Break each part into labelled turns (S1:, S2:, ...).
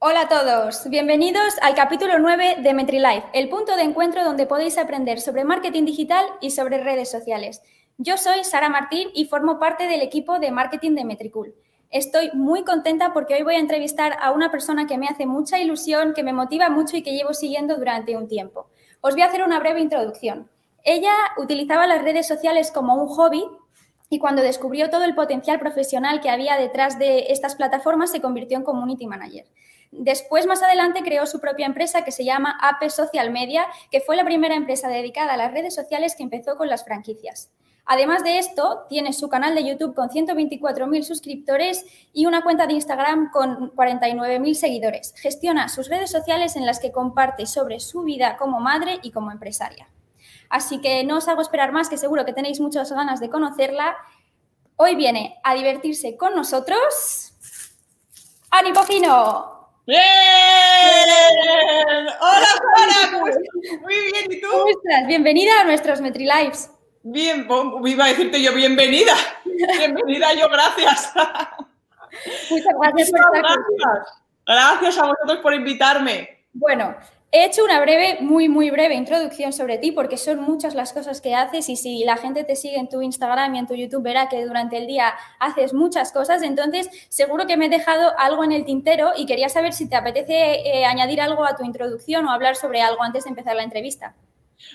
S1: Hola a todos, bienvenidos al capítulo 9 de MetriLife, el punto de encuentro donde podéis aprender sobre marketing digital y sobre redes sociales. Yo soy Sara Martín y formo parte del equipo de marketing de Metricool. Estoy muy contenta porque hoy voy a entrevistar a una persona que me hace mucha ilusión, que me motiva mucho y que llevo siguiendo durante un tiempo. Os voy a hacer una breve introducción. Ella utilizaba las redes sociales como un hobby y cuando descubrió todo el potencial profesional que había detrás de estas plataformas se convirtió en community manager. Después, más adelante, creó su propia empresa que se llama AP Social Media, que fue la primera empresa dedicada a las redes sociales que empezó con las franquicias. Además de esto, tiene su canal de YouTube con 124.000 suscriptores y una cuenta de Instagram con 49.000 seguidores. Gestiona sus redes sociales en las que comparte sobre su vida como madre y como empresaria. Así que no os hago esperar más, que seguro que tenéis muchas ganas de conocerla. Hoy viene a divertirse con nosotros Ani.
S2: ¡Bien! ¡Hola, Sara! Muy bien, ¿y tú?
S1: ¿Cómo estás? Bienvenida a nuestros MetriLives.
S2: Bien, iba a decirte yo bienvenida. Bienvenida yo, gracias.
S1: Muchas gracias por estar
S2: Gracias. Gracias a vosotros por invitarme.
S1: Bueno, He hecho una breve, muy, muy breve introducción sobre ti porque son muchas las cosas que haces y si la gente te sigue en tu Instagram y en tu YouTube verá que durante el día haces muchas cosas. Entonces, seguro que me he dejado algo en el tintero y quería saber si te apetece eh, añadir algo a tu introducción o hablar sobre algo antes de empezar la entrevista.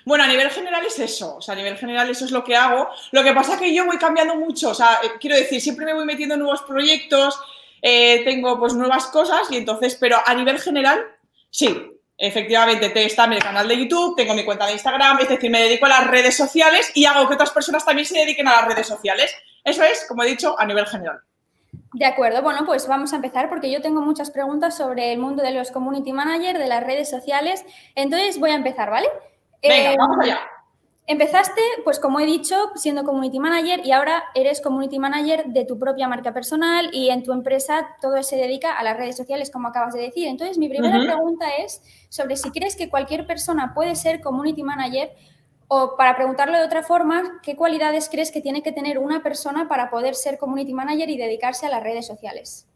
S2: Bueno, a nivel general es eso, o sea, a nivel general eso es lo que hago. Lo que pasa es que yo voy cambiando mucho, o sea, eh, quiero decir, siempre me voy metiendo en nuevos proyectos, eh, tengo pues nuevas cosas y entonces, pero a nivel general, sí, Efectivamente, está el canal de YouTube, tengo mi cuenta de Instagram, es decir, me dedico a las redes sociales y hago que otras personas también se dediquen a las redes sociales. Eso es, como he dicho, a nivel general.
S1: De acuerdo, bueno, pues vamos a empezar porque yo tengo muchas preguntas sobre el mundo de los community managers, de las redes sociales. Entonces voy a empezar, ¿vale?
S2: Venga, vamos allá.
S1: Empezaste, pues como he dicho, siendo community manager y ahora eres community manager de tu propia marca personal y en tu empresa todo se dedica a las redes sociales, como acabas de decir. Entonces, mi primera pregunta es sobre si crees que cualquier persona puede ser community manager o para preguntarlo de otra forma, ¿qué cualidades crees que tiene que tener una persona para poder ser community manager y dedicarse a las redes sociales?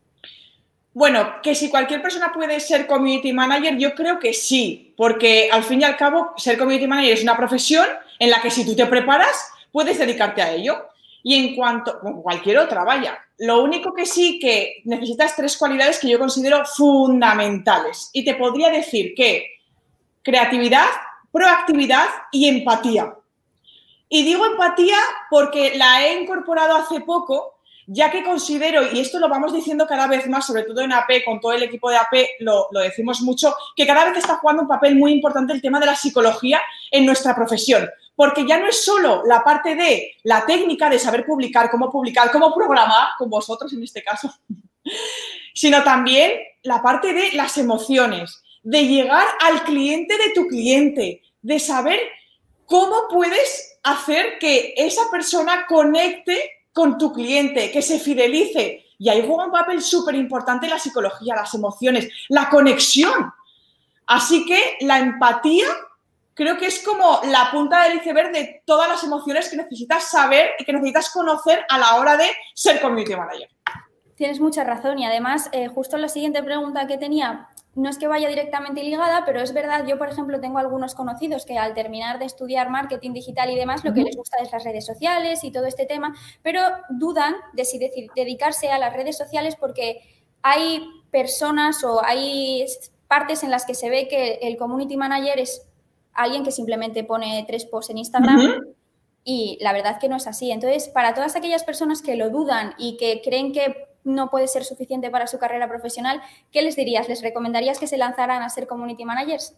S2: Bueno, que si cualquier persona puede ser community manager, yo creo que sí, porque al fin y al cabo ser community manager es una profesión en la que si tú te preparas, puedes dedicarte a ello. Y en cuanto, como cualquier otra, vaya, lo único que sí que necesitas tres cualidades que yo considero fundamentales. Y te podría decir que creatividad, proactividad y empatía. Y digo empatía porque la he incorporado hace poco ya que considero, y esto lo vamos diciendo cada vez más, sobre todo en AP, con todo el equipo de AP, lo, decimos mucho, que cada vez está jugando un papel muy importante el tema de la psicología en nuestra profesión. Porque ya no es solo la parte de la técnica de saber publicar, cómo publicar, cómo programar, con vosotros en este caso, sino también la parte de las emociones, de llegar al cliente de tu cliente, de saber cómo puedes hacer que esa persona conecte con tu cliente, que se fidelice. Y ahí juega un papel súper importante la psicología, las emociones, la conexión. Así que la empatía creo que es como la punta del iceberg de todas las emociones que necesitas saber y que necesitas conocer a la hora de ser community manager.
S1: Tienes mucha razón y además, eh, justo la siguiente pregunta que tenía no es que vaya directamente ligada, pero es verdad, yo por ejemplo tengo algunos conocidos que al terminar de estudiar marketing digital y demás, lo que les gusta es las redes sociales y todo este tema, pero dudan de si dedicarse a las redes sociales porque hay personas o hay partes en las que se ve que el community manager es alguien que simplemente pone tres posts en Instagram. Y la verdad que no es así. Entonces, para todas aquellas personas que lo dudan y que creen que no puede ser suficiente para su carrera profesional, ¿qué les dirías? ¿Les recomendarías que se lanzaran a ser community managers?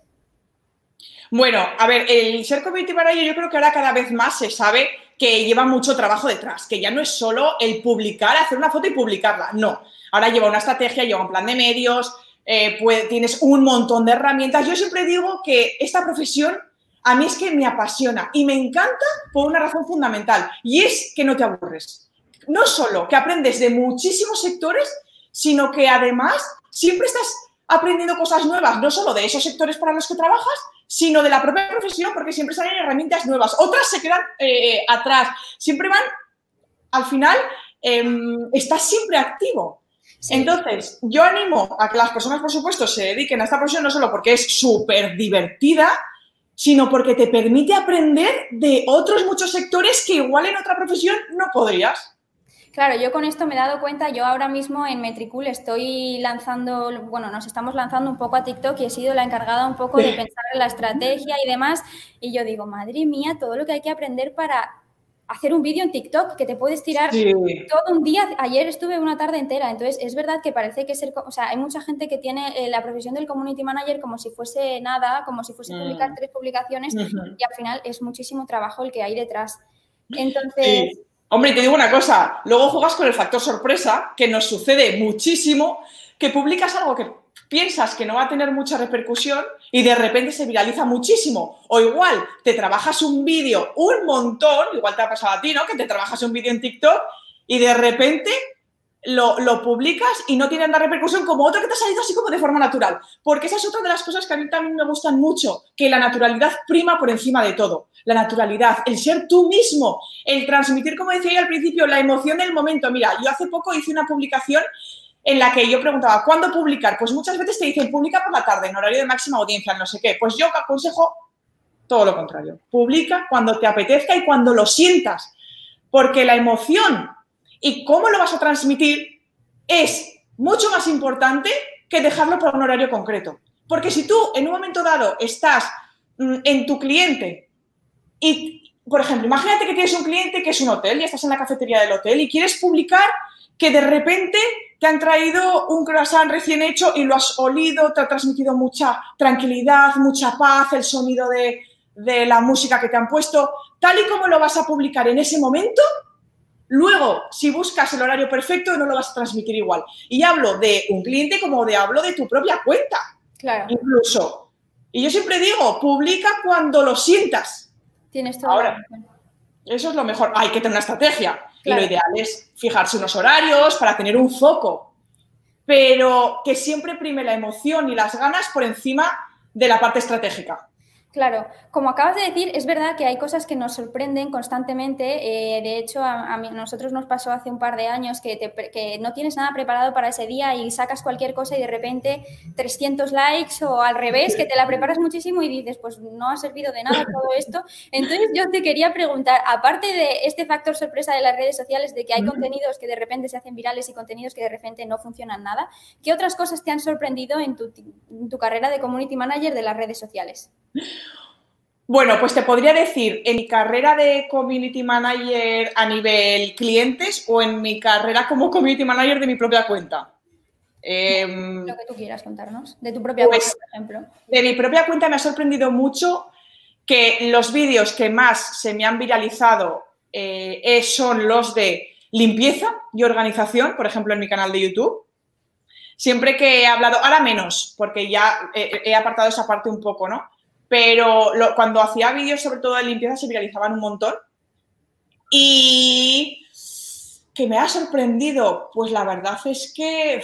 S2: Bueno, a ver, el ser community manager yo creo que ahora cada vez más se sabe que lleva mucho trabajo detrás, que ya no es solo el publicar, hacer una foto y publicarla, no. Ahora lleva una estrategia, lleva un plan de medios, eh, tienes un montón de herramientas. Yo siempre digo que esta profesión a mí es que me apasiona y me encanta por una razón fundamental y es que no te aburres no solo que aprendes de muchísimos sectores, sino que además siempre estás aprendiendo cosas nuevas, no solo de esos sectores para los que trabajas, sino de la propia profesión, porque siempre salen herramientas nuevas. Otras se quedan eh, atrás. Siempre van, al final, em, estás siempre activo. Entonces, yo animo a que las personas, por supuesto, se dediquen a esta profesión no solo porque es súper divertida, sino porque te permite aprender de otros muchos sectores que igual en otra profesión no podrías.
S1: Claro, yo con esto me he dado cuenta, yo ahora mismo en Metricool estoy lanzando, bueno, nos estamos lanzando un poco a TikTok y he sido la encargada un poco de pensar en la estrategia y demás. Y yo digo, madre mía, todo lo que hay que aprender para hacer un vídeo en TikTok que te puedes tirar todo un día. Ayer estuve una tarde entera, entonces es verdad que parece que ser, o sea, hay mucha gente que tiene eh, la profesión del community manager como si fuese nada, como si fuese publicar mm. tres publicaciones y al final es muchísimo trabajo el que hay detrás. Entonces...
S2: Hombre, te digo una cosa, luego juegas con el factor sorpresa, que nos sucede muchísimo, que publicas algo que piensas que no va a tener mucha repercusión y de repente se viraliza muchísimo. O igual te trabajas un vídeo un montón, igual te ha pasado a ti, ¿no? Que te trabajas un vídeo en TikTok y de repente lo, publicas y no tiene tanta repercusión como otro que te ha salido así como de forma natural. Porque esa es otra de las cosas que a mí también me gustan mucho, que la naturalidad prima por encima de todo. La naturalidad, el ser tú mismo, el transmitir, como decía yo al principio, la emoción del momento. Mira, yo hace poco hice una publicación en la que yo preguntaba, ¿cuándo publicar? Pues muchas veces te dicen, publica por la tarde, en horario de máxima audiencia, no sé qué. Pues yo aconsejo todo lo contrario. Publica cuando te apetezca y cuando lo sientas. Porque la emoción y cómo lo vas a transmitir es mucho más importante que dejarlo por un horario concreto. Porque si tú en un momento dado estás mm, en tu cliente y, por ejemplo, imagínate que tienes un cliente que es un hotel y estás en la cafetería del hotel y quieres publicar que de repente te han traído un croissant recién hecho y lo has olido, te ha transmitido mucha tranquilidad, mucha paz, el sonido de, de la música que te han puesto, tal y como lo vas a publicar en ese momento, Luego, si buscas el horario perfecto, no lo vas a transmitir igual. Y hablo de un cliente como de hablo de tu propia cuenta.
S1: Claro.
S2: Incluso. Y yo siempre digo, publica cuando lo sientas.
S1: Tienes todo.
S2: Ahora, eso es lo mejor. Hay que tener una estrategia. Y lo ideal es fijarse unos horarios para tener un foco. Pero que siempre prime la emoción y las ganas por encima de la parte estratégica.
S1: Claro, como acabas de decir, es verdad que hay cosas que nos sorprenden constantemente. Eh, de hecho, a, nosotros nos pasó hace un par de años que, que, no tienes nada preparado para ese día y sacas cualquier cosa y de repente 300 likes o al revés, que te la preparas muchísimo y dices, pues no ha servido de nada todo esto. Entonces yo te quería preguntar, aparte de este factor sorpresa de las redes sociales, de que hay contenidos que de repente se hacen virales y contenidos que de repente no funcionan nada, ¿qué otras cosas te han sorprendido en tu, en tu carrera de community manager de las redes sociales?
S2: Bueno, pues te podría decir, en mi carrera de community manager a nivel clientes o en mi carrera como community manager de mi propia cuenta.
S1: Em, lo que tú quieras contarnos, de tu propia pues, cuenta, por ejemplo.
S2: De mi propia cuenta me ha sorprendido mucho que los vídeos que más se me han viralizado eh, son los de limpieza y organización, por ejemplo, en mi canal de YouTube. Siempre que he hablado, ahora menos, porque ya he apartado esa parte un poco, ¿no? Pero cuando hacía vídeos sobre todo de limpieza se viralizaban un montón. Y que me ha sorprendido, pues la verdad es que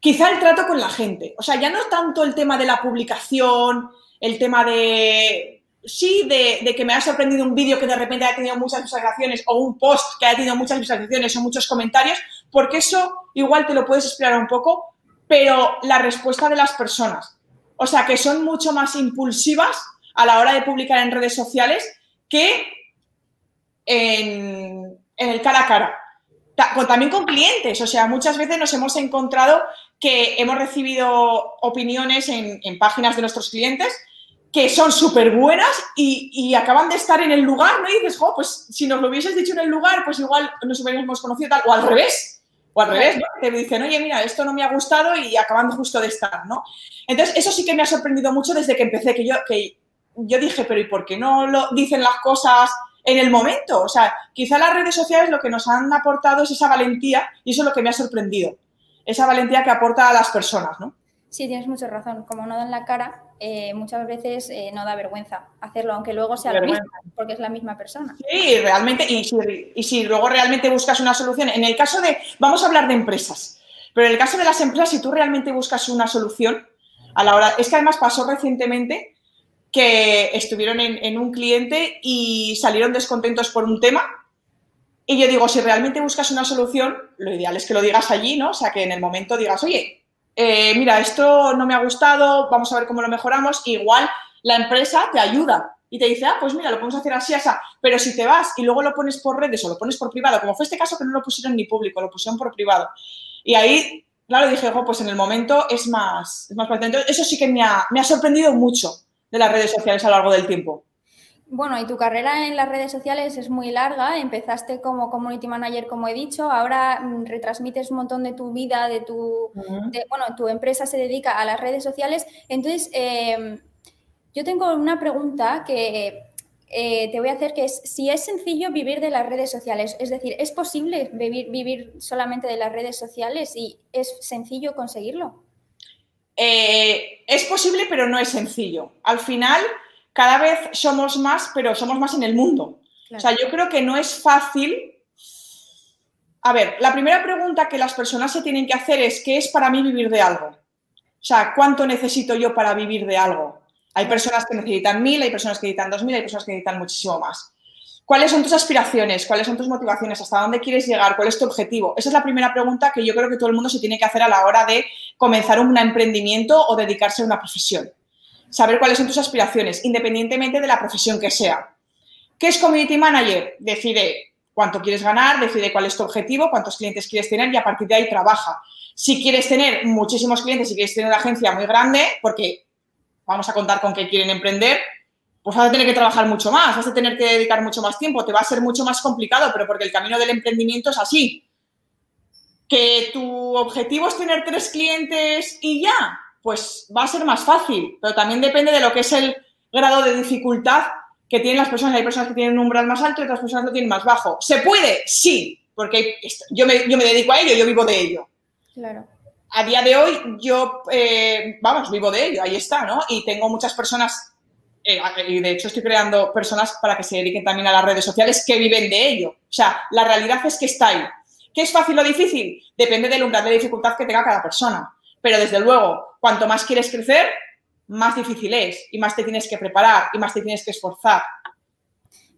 S2: quizá el trato con la gente. O sea, ya no tanto el tema de la publicación, el tema de, sí, de, que me ha sorprendido un vídeo que de repente haya tenido muchas visualizaciones o un post que haya tenido muchas visualizaciones o muchos comentarios, porque eso igual te lo puedes explicar un poco, pero la respuesta de las personas. O sea, que son mucho más impulsivas a la hora de publicar en redes sociales que en, el cara a cara. También con clientes, o sea, muchas veces nos hemos encontrado que hemos recibido opiniones en, páginas de nuestros clientes que son súper buenas y, acaban de estar en el lugar, ¿no? Dices, jo, pues si nos lo hubieses dicho en el lugar, pues igual nos hubiéramos conocido tal, o al revés. O al revés, ¿no? Te dicen, oye, mira, esto no me ha gustado y acaban justo de estar, ¿no? Entonces, eso sí que me ha sorprendido mucho desde que empecé, que yo, que yo dije, pero ¿y por qué no lo dicen las cosas en el momento? O sea, quizá las redes sociales lo que nos han aportado es esa valentía y eso es lo que me ha sorprendido. Esa valentía que aporta a las personas, ¿no?
S1: Sí, tienes mucha razón. Como no dan la cara, eh, muchas veces eh, no da vergüenza hacerlo, aunque luego sea lo mismo, porque es la misma persona.
S2: Sí, realmente, y si, y si luego realmente buscas una solución, en el caso de, vamos a hablar de empresas, pero en el caso de las empresas, si tú realmente buscas una solución, a la hora, es que además pasó recientemente que estuvieron en, en un cliente y salieron descontentos por un tema Y yo digo, si realmente buscas una solución, lo ideal es que lo digas allí, ¿no? O sea, que en el momento digas, oye, eh, mira, esto no me ha gustado, vamos a ver cómo lo mejoramos. Igual la empresa te ayuda y te dice, ah, pues mira, lo podemos hacer así, así. Pero si te vas y luego lo pones por redes o lo pones por privado, como fue este caso que no lo pusieron ni público, lo pusieron por privado. Y ahí, claro, dije, pues en el momento es más, es más Entonces, eso sí que me ha, me ha sorprendido mucho de las redes sociales a lo largo del tiempo.
S1: Bueno, y tu carrera en las redes sociales es muy larga. Empezaste como community manager, como he dicho. Ahora mm, retransmites un montón de tu vida, de tu, bueno, tu empresa se dedica a las redes sociales. Entonces, em, yo tengo una pregunta que eh, te voy a hacer, que es si es sencillo vivir de las redes sociales. Es decir, ¿es posible vivir, vivir solamente de las redes sociales y es sencillo conseguirlo?
S2: Eh, es posible, pero no es sencillo. Al final cada vez somos más, pero somos más en el mundo. O sea, yo creo que no es fácil. A ver, la primera pregunta que las personas se tienen que hacer es, ¿qué es para mí vivir de algo? O sea, ¿cuánto necesito yo para vivir de algo? Hay personas que necesitan mil, hay personas que necesitan dos mil, hay personas que necesitan muchísimo más. ¿Cuáles son tus aspiraciones? ¿Cuáles son tus motivaciones? ¿Hasta dónde quieres llegar? ¿Cuál es tu objetivo? Esa es la primera pregunta que yo creo que todo el mundo se tiene que hacer a la hora de comenzar un emprendimiento o dedicarse a una profesión saber cuáles son tus aspiraciones, independientemente de la profesión que sea. ¿Qué es Community Manager? Decide cuánto quieres ganar, decide cuál es tu objetivo, cuántos clientes quieres tener y a partir de ahí trabaja. Si quieres tener muchísimos clientes, si quieres tener una agencia muy grande, porque vamos a contar con que quieren emprender, pues vas a tener que trabajar mucho más, vas a tener que dedicar mucho más tiempo, te va a ser mucho más complicado, pero porque el camino del emprendimiento es así. Que tu objetivo es tener tres clientes y ya, pues va a ser más fácil, pero también depende de lo que es el grado de dificultad que tienen las personas. Hay personas que tienen un umbral más alto y otras personas lo tienen más bajo. ¿Se puede? Sí, porque yo me, yo me dedico a ello, yo vivo de ello.
S1: Claro.
S2: A día de hoy yo, eh, vamos, vivo de ello, ahí está, ¿no? Y tengo muchas personas, eh, y de hecho estoy creando personas para que se dediquen también a las redes sociales que viven de ello. O sea, la realidad es que está ahí. ¿Qué es fácil o difícil? Depende del umbral de dificultad que tenga cada persona. Pero desde luego, cuanto más quieres crecer, más difícil es y más te tienes que preparar y más te tienes que esforzar.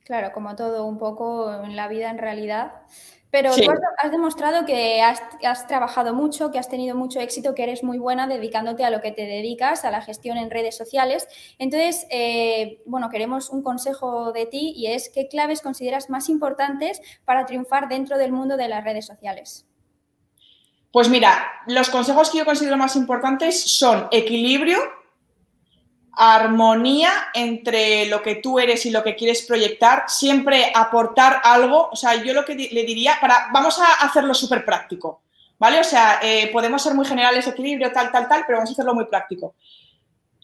S1: Claro, como todo un poco en la vida en realidad. Pero tú has, demostrado que has, trabajado mucho, que has tenido mucho éxito, que eres muy buena dedicándote a lo que te dedicas, a la gestión en redes sociales. Entonces, eh, bueno, queremos un consejo de ti y es qué claves consideras más importantes para triunfar dentro del mundo de las redes sociales.
S2: Pues mira, los consejos que yo considero más importantes son equilibrio, armonía entre lo que tú eres y lo que quieres proyectar, siempre aportar algo. O sea, yo lo que le diría, para, vamos a hacerlo súper práctico, ¿vale? O sea, eh, podemos ser muy generales, equilibrio, tal, tal, tal, pero vamos a hacerlo muy práctico.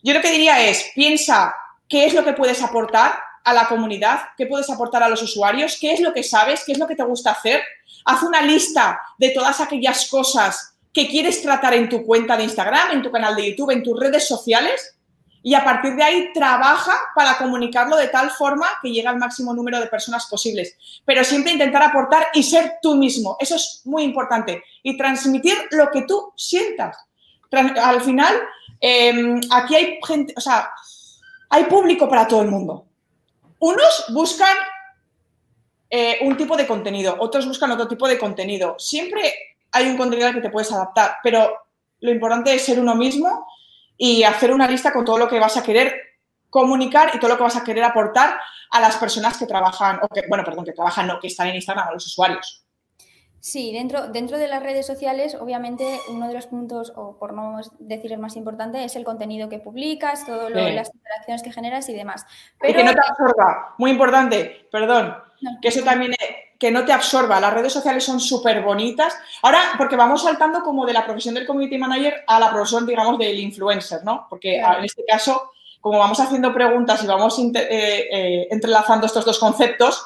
S2: Yo lo que diría es, piensa qué es lo que puedes aportar a la comunidad, qué puedes aportar a los usuarios, qué es lo que sabes, qué es lo que te gusta hacer haz una lista de todas aquellas cosas que quieres tratar en tu cuenta de Instagram, en tu canal de YouTube, en tus redes sociales y a partir de ahí trabaja para comunicarlo de tal forma que llegue al máximo número de personas posibles. Pero siempre intentar aportar y ser tú mismo. Eso es muy importante. Y transmitir lo que tú sientas. Al final, em, aquí hay gente, o sea, hay público para todo el mundo. Unos buscan eh, un tipo de contenido, otros buscan otro tipo de contenido. Siempre hay un contenido al que te puedes adaptar, pero lo importante es ser uno mismo y hacer una lista con todo lo que vas a querer comunicar y todo lo que vas a querer aportar a las personas que trabajan, o que, bueno, perdón, que trabajan, no, que están en Instagram, a los usuarios.
S1: Sí, dentro, dentro de las redes sociales, obviamente, uno de los puntos, o por no decir el más importante, es el contenido que publicas, todas las interacciones que generas y demás.
S2: Pero... Y que no te absorba, muy importante, perdón, que eso también, que no te absorba. Las redes sociales son súper bonitas. Ahora, porque vamos saltando como de la profesión del community manager a la profesión, digamos, del influencer, ¿no? Porque en este caso, como vamos haciendo preguntas y vamos eh, eh, entrelazando estos dos conceptos,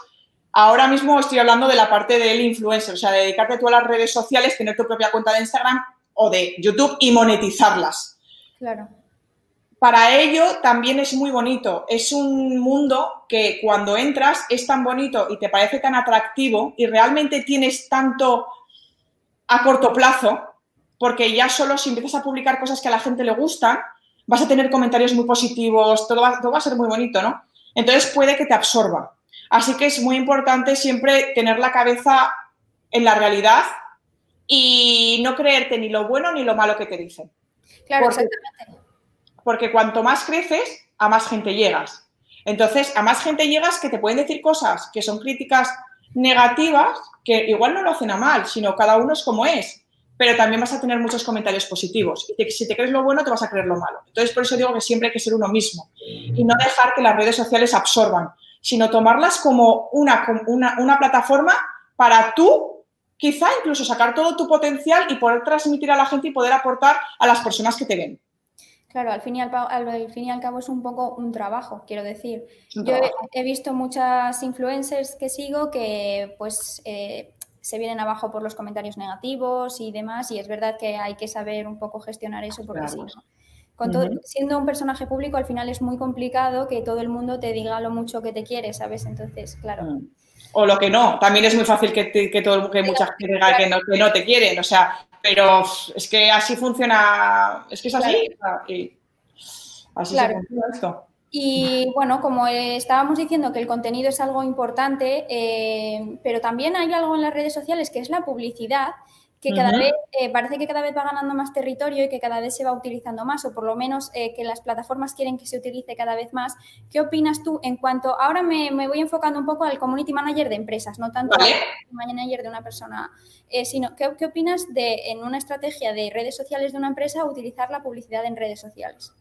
S2: ahora mismo estoy hablando de la parte del influencer, o sea, dedicarte tú a las redes sociales, tener tu propia cuenta de Instagram o de YouTube y monetizarlas.
S1: Claro
S2: para ello también es muy bonito. Es un mundo que cuando entras es tan bonito y te parece tan atractivo y realmente tienes tanto a corto plazo, porque ya solo si empiezas a publicar cosas que a la gente le gustan, vas a tener comentarios muy positivos, todo va, a ser muy bonito, ¿no? Entonces puede que te absorba. Así que es muy importante siempre tener la cabeza en la realidad y no creerte ni lo bueno ni lo malo que te dicen.
S1: Claro, exactamente.
S2: Porque cuanto más creces, a más gente llegas. Entonces, a más gente llegas que te pueden decir cosas que son críticas negativas, que igual no lo hacen a mal, sino cada uno es como es. Pero también vas a tener muchos comentarios positivos. Y si te crees lo bueno, te vas a creer lo malo. Entonces, por eso digo que siempre hay que ser uno mismo y no dejar que las redes sociales absorban, sino tomarlas como una, una, una plataforma para tú quizá incluso sacar todo tu potencial y poder transmitir a la gente y poder aportar a las personas que te ven.
S1: Claro, al fin, y al, fin y al cabo es un poco un trabajo, quiero decir. Yo he, visto muchas influencers que sigo que pues eh, se vienen abajo por los comentarios negativos y demás, y es verdad que hay que saber un poco gestionar eso porque si Con todo, siendo un personaje público, al final es muy complicado que todo el mundo te diga lo mucho que te quiere, ¿sabes? Entonces, claro. Mm.
S2: O lo que no. También es muy fácil que, que todo, que mucha gente diga que no, que no te quieren. O sea, pero es que así funciona, es que es así. Y así se funciona esto.
S1: Y bueno, como estábamos diciendo que el contenido es algo importante, eh, pero también hay algo en las redes sociales que es la publicidad que cada vez eh, parece que cada vez va ganando más territorio y que cada vez se va utilizando más, o por lo menos eh, que las plataformas quieren que se utilice cada vez más. ¿Qué opinas tú en cuanto, ahora me, voy enfocando un poco al community manager de empresas, no tanto al manager de una persona, eh, sino ¿qué, ¿qué, opinas de en una estrategia de redes sociales de una empresa utilizar la publicidad en redes sociales?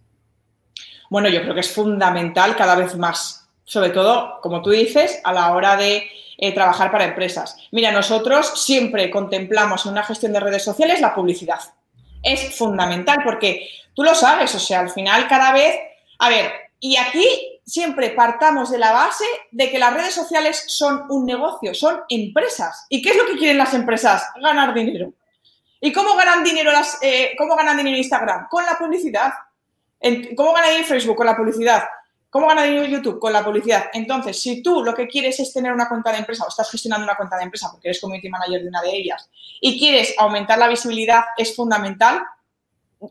S2: Bueno, yo creo que es fundamental cada vez más, sobre todo, como tú dices, a la hora de eh, trabajar para empresas. Mira, nosotros siempre contemplamos en una gestión de redes sociales la publicidad. Es fundamental porque tú lo sabes, o sea, al final cada vez, a ver, y aquí siempre partamos de la base de que las redes sociales son un negocio, son empresas. ¿Y qué es lo que quieren las empresas? Ganar dinero. ¿Y cómo ganan dinero las, eh, cómo ganan dinero Instagram? Con la publicidad. ¿Cómo ganan en Facebook? Con la publicidad. ¿Cómo gana dinero YouTube? Con la publicidad. Entonces, si tú lo que quieres es tener una cuenta de empresa o estás gestionando una cuenta de empresa porque eres community manager de una de ellas y quieres aumentar la visibilidad, es fundamental.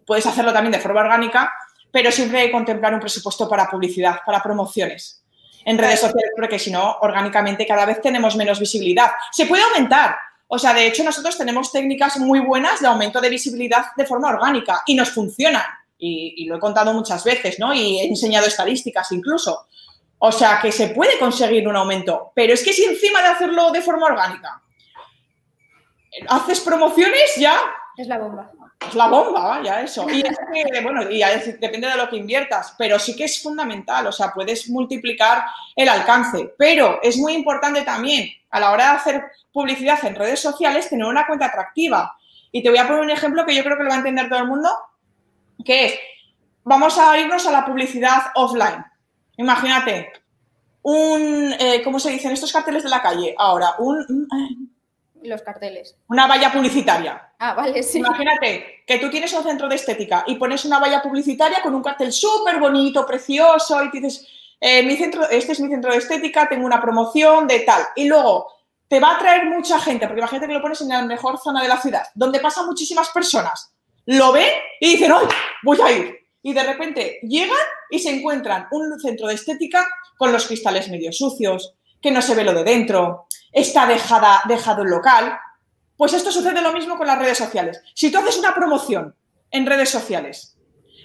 S2: Puedes hacerlo también de forma orgánica, pero siempre hay que contemplar un presupuesto para publicidad, para promociones en redes sociales, porque si no, orgánicamente cada vez tenemos menos visibilidad. Se puede aumentar. O sea, de hecho, nosotros tenemos técnicas muy buenas de aumento de visibilidad de forma orgánica y nos funcionan y, lo he contado muchas veces, ¿no? Y he enseñado estadísticas incluso. O sea, que se puede conseguir un aumento, pero es que si encima de hacerlo de forma orgánica haces promociones, ya...
S1: Es la bomba.
S2: Es la bomba, ya eso. Y es que, bueno, y depende de lo que inviertas, pero sí que es fundamental, o sea, puedes multiplicar el alcance, pero es muy importante también a la hora de hacer publicidad en redes sociales tener una cuenta atractiva. Y te voy a poner un ejemplo que yo creo que lo va a entender todo el mundo que es, vamos a irnos a la publicidad offline. Imagínate, un, eh, ¿cómo se dicen estos carteles de la calle? Ahora, un...
S1: Los carteles.
S2: Una valla publicitaria.
S1: Ah, vale, sí.
S2: Imagínate que tú tienes un centro de estética y pones una valla publicitaria con un cartel súper bonito, precioso, y dices, eh, mi centro, este es mi centro de estética, tengo una promoción de tal. Y luego te va a traer mucha gente, porque imagínate que lo pones en la mejor zona de la ciudad, donde pasan muchísimas personas lo ven y dicen, ¡ay, voy a ir! Y de repente llegan y se encuentran un centro de estética con los cristales medio sucios, que no se ve lo de dentro, está dejada, dejado el local. Pues esto sucede lo mismo con las redes sociales. Si tú haces una promoción en redes sociales,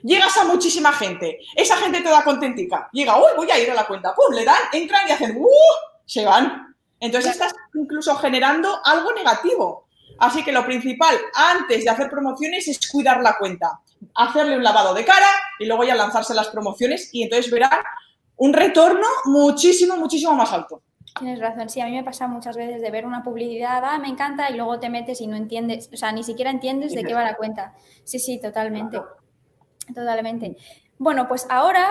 S2: llegas a muchísima gente, esa gente toda contentica, llega, uy, voy a ir a la cuenta, pum, le dan, entran y hacen, ¡uh! Se van. Entonces estás incluso generando algo negativo. Así que lo principal antes de hacer promociones es cuidar la cuenta, hacerle un lavado de cara y luego ya lanzarse las promociones y entonces verán un retorno muchísimo, muchísimo más alto.
S1: Tienes razón, sí, a mí me pasa muchas veces de ver una publicidad, ah, me encanta, y luego te metes y no entiendes, o sea, ni siquiera entiendes de qué va la cuenta. Sí, sí, totalmente. Totalmente. Bueno, pues ahora,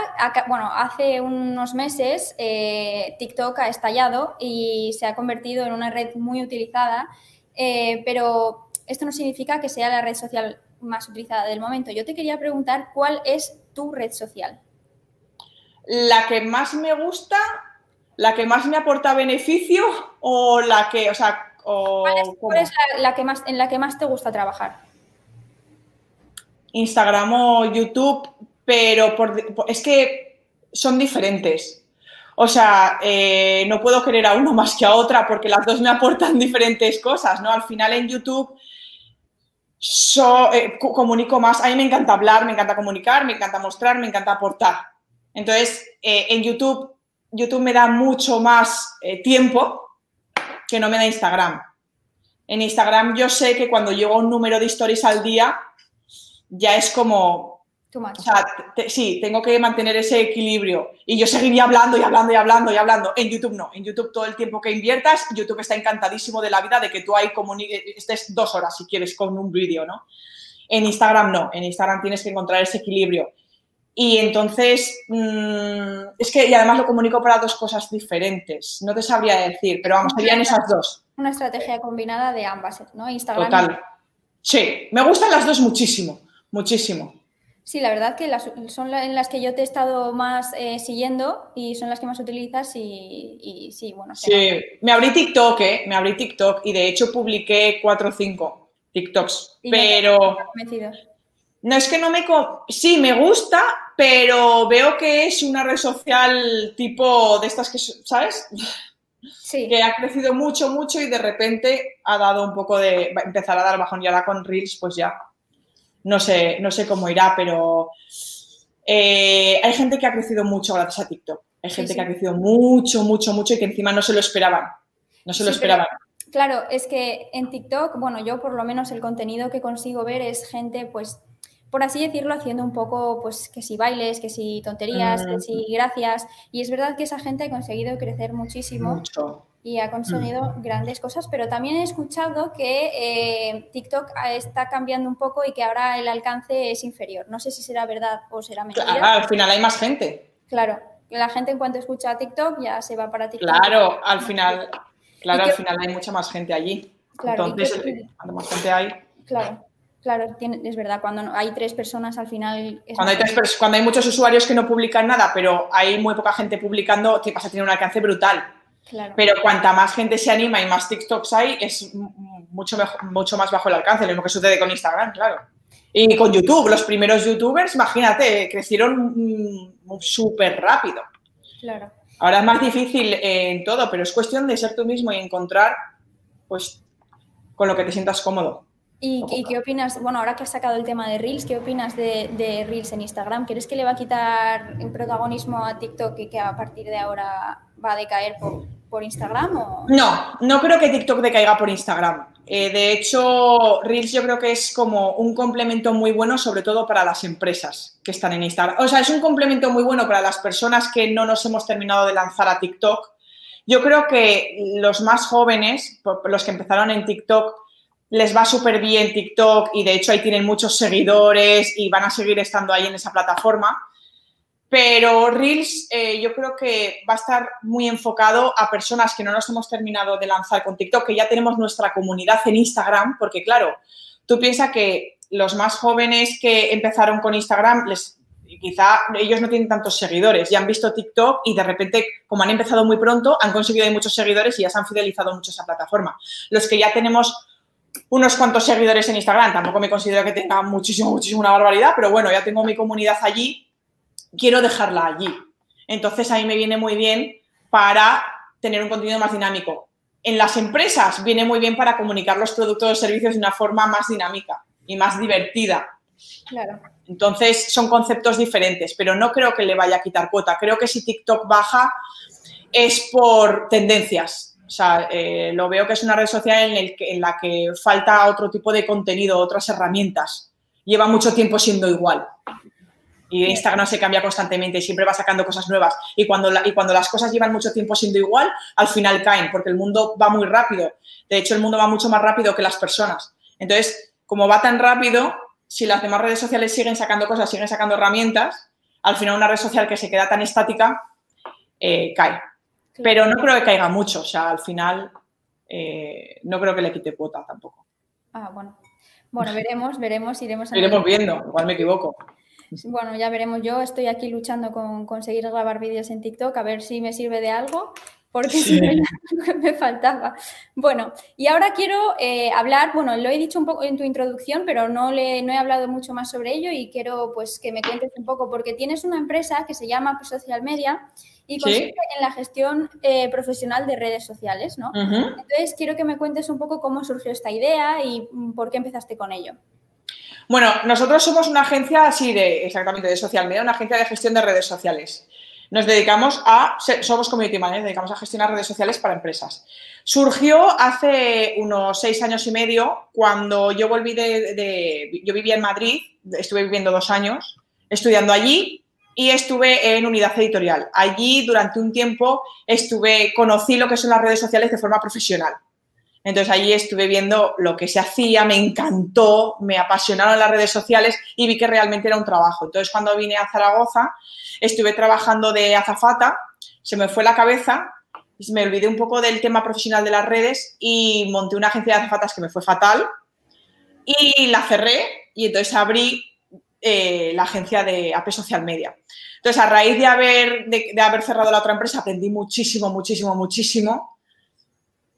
S1: bueno, hace unos meses eh, TikTok ha estallado y se ha convertido en una red muy utilizada eh, pero esto no significa que sea la red social más utilizada del momento. Yo te quería preguntar cuál es tu red social.
S2: La que más me gusta, la que más me aporta beneficio o la que, o sea,
S1: ¿Cuál es, la, que más, en la que más te gusta trabajar?
S2: Instagram o YouTube, pero es que son diferentes. O sea, eh, no puedo querer a uno más que a otra porque las dos me aportan diferentes cosas, ¿no? Al final en YouTube eh, comunico más. A mí me encanta hablar, me encanta comunicar, me encanta mostrar, me encanta aportar. Entonces, eh, en YouTube, YouTube me da mucho más tiempo que no me da Instagram. En Instagram yo sé que cuando llego un número de stories al día, ya es como, o sea, sí, tengo que mantener ese equilibrio. Y yo seguiría hablando y hablando y hablando y hablando. En YouTube no. En YouTube todo el tiempo que inviertas, YouTube está encantadísimo de la vida de que tú ahí estés dos horas si quieres con un vídeo, ¿no? En Instagram no. En Instagram tienes que encontrar ese equilibrio. Y entonces, mm, es que, y además lo comunico para dos cosas diferentes. No te sabría decir, pero vamos, serían esas dos.
S1: Una estrategia combinada de ambas, ¿no?
S2: Instagram. Total. Sí, me gustan las dos muchísimo, muchísimo.
S1: Sí, la verdad que son en las que yo te he estado más eh, siguiendo y son las que más utilizas y, sí, bueno.
S2: Sí, me abrí TikTok, ¿eh? Me abrí TikTok y de hecho publiqué cuatro o cinco TikToks, pero... No es que no me... Sí, me gusta, pero veo que es una red social tipo de estas que, ¿sabes? Sí. Que ha crecido mucho, mucho y de repente ha dado un poco de... empezar a dar bajón y ahora con Reels, pues ya no sé, no sé cómo irá, pero eh, hay gente que ha crecido mucho gracias a TikTok. Hay gente que ha crecido mucho, mucho, mucho y que encima no se lo esperaban. No se lo esperaban.
S1: claro, es que en TikTok, bueno, yo por lo menos el contenido que consigo ver es gente, pues, por así decirlo, haciendo un poco, pues, que si bailes, que si tonterías, que si gracias. Y es verdad que esa gente ha conseguido crecer muchísimo. Mucho y ha conseguido grandes cosas, pero también he escuchado que eh, TikTok está cambiando un poco y que ahora el alcance es inferior. No sé si será verdad o será mentira.
S2: Claro, al final hay más gente.
S1: Claro, la gente en cuanto escucha TikTok ya se va para TikTok.
S2: Claro, al final, claro, al final hay mucha más gente allí. Claro, Entonces, cuando más gente hay.
S1: Claro. Claro, es verdad, cuando hay tres personas al final...
S2: cuando, hay cuando hay muchos usuarios que no publican nada, pero hay muy poca gente publicando, te vas a tener un alcance brutal. Pero cuanta más gente se anima y más TikToks hay, es mucho, mucho más bajo el alcance, lo mismo que sucede con Instagram, claro. Y con YouTube, los primeros youtubers, imagínate, crecieron súper rápido. Claro. Ahora es más difícil en todo, pero es cuestión de ser tú mismo y encontrar, pues, con lo que te sientas cómodo.
S1: ¿Y, qué opinas? Bueno, ahora que has sacado el tema de Reels, ¿qué opinas de, de, Reels en Instagram? ¿Crees que le va a quitar el protagonismo a TikTok y que a partir de ahora va a decaer por, Instagram? O...
S2: No, no creo que TikTok decaiga por Instagram. Eh, de hecho, Reels yo creo que es como un complemento muy bueno, sobre todo para las empresas que están en Instagram. O sea, es un complemento muy bueno para las personas que no nos hemos terminado de lanzar a TikTok. Yo creo que los más jóvenes, los que empezaron en TikTok, les va súper bien TikTok y de hecho ahí tienen muchos seguidores y van a seguir estando ahí en esa plataforma. Pero Reels eh, yo creo que va a estar muy enfocado a personas que no nos hemos terminado de lanzar con TikTok, que ya tenemos nuestra comunidad en Instagram, porque claro, tú piensas que los más jóvenes que empezaron con Instagram, les, quizá ellos no tienen tantos seguidores, ya han visto TikTok y de repente, como han empezado muy pronto, han conseguido muchos seguidores y ya se han fidelizado mucho a esa plataforma. Los que ya tenemos unos cuantos seguidores en Instagram. Tampoco me considero que tenga muchísimo, muchísimo una barbaridad, pero bueno, ya tengo mi comunidad allí, quiero dejarla allí. Entonces ahí me viene muy bien para tener un contenido más dinámico. En las empresas viene muy bien para comunicar los productos o servicios de una forma más dinámica y más divertida. Claro. Entonces son conceptos diferentes, pero no creo que le vaya a quitar cuota. Creo que si TikTok baja es por tendencias o sea, eh, lo veo que es una red social en, el en la que falta otro tipo de contenido, otras herramientas. Lleva mucho tiempo siendo igual. Y Instagram se cambia constantemente y siempre va sacando cosas nuevas. Y cuando, y cuando las cosas llevan mucho tiempo siendo igual, al final caen, porque el mundo va muy rápido. De hecho, el mundo va mucho más rápido que las personas. Entonces, como va tan rápido, si las demás redes sociales siguen sacando cosas, siguen sacando herramientas, al final una red social que se queda tan estática eh, cae. Pero no creo que caiga mucho, o sea, al final eh, no creo que le quite cuota tampoco.
S1: Ah, bueno. Bueno, veremos, veremos, iremos
S2: a Iremos viendo, igual me equivoco.
S1: Bueno, ya veremos. Yo estoy aquí luchando con conseguir grabar vídeos en TikTok, a ver si me sirve de algo. porque sí. me faltaba. Bueno, y ahora quiero eh, hablar, bueno, lo he dicho un poco en tu introducción, pero no, le, no he hablado mucho más sobre ello y quiero pues que me cuentes un poco, porque tienes una empresa que se llama Social Media y consiste en la gestión eh, profesional de redes sociales, ¿no? Entonces, quiero que me cuentes un poco cómo surgió esta idea y mm, por qué empezaste con ello.
S2: Bueno, nosotros somos una agencia así de, exactamente, de social media, una agencia de gestión de redes sociales. Nos dedicamos a, somos community manager, dedicamos a gestionar redes sociales para empresas. Surgió hace unos seis años y medio cuando yo volví de, yo vivía en Madrid, estuve viviendo dos años estudiando allí y estuve en unidad editorial. Allí durante un tiempo estuve, conocí lo que son las redes sociales de forma profesional. Entonces allí estuve viendo lo que se hacía, me encantó, me apasionaron las redes sociales y vi que realmente era un trabajo. Entonces cuando vine a Zaragoza estuve trabajando de azafata, se me fue la cabeza, me olvidé un poco del tema profesional de las redes y monté una agencia de azafatas que me fue fatal y la cerré y entonces abrí eh, la agencia de AP Social Media. Entonces, a raíz de haber, de haber cerrado la otra empresa, aprendí muchísimo, muchísimo, muchísimo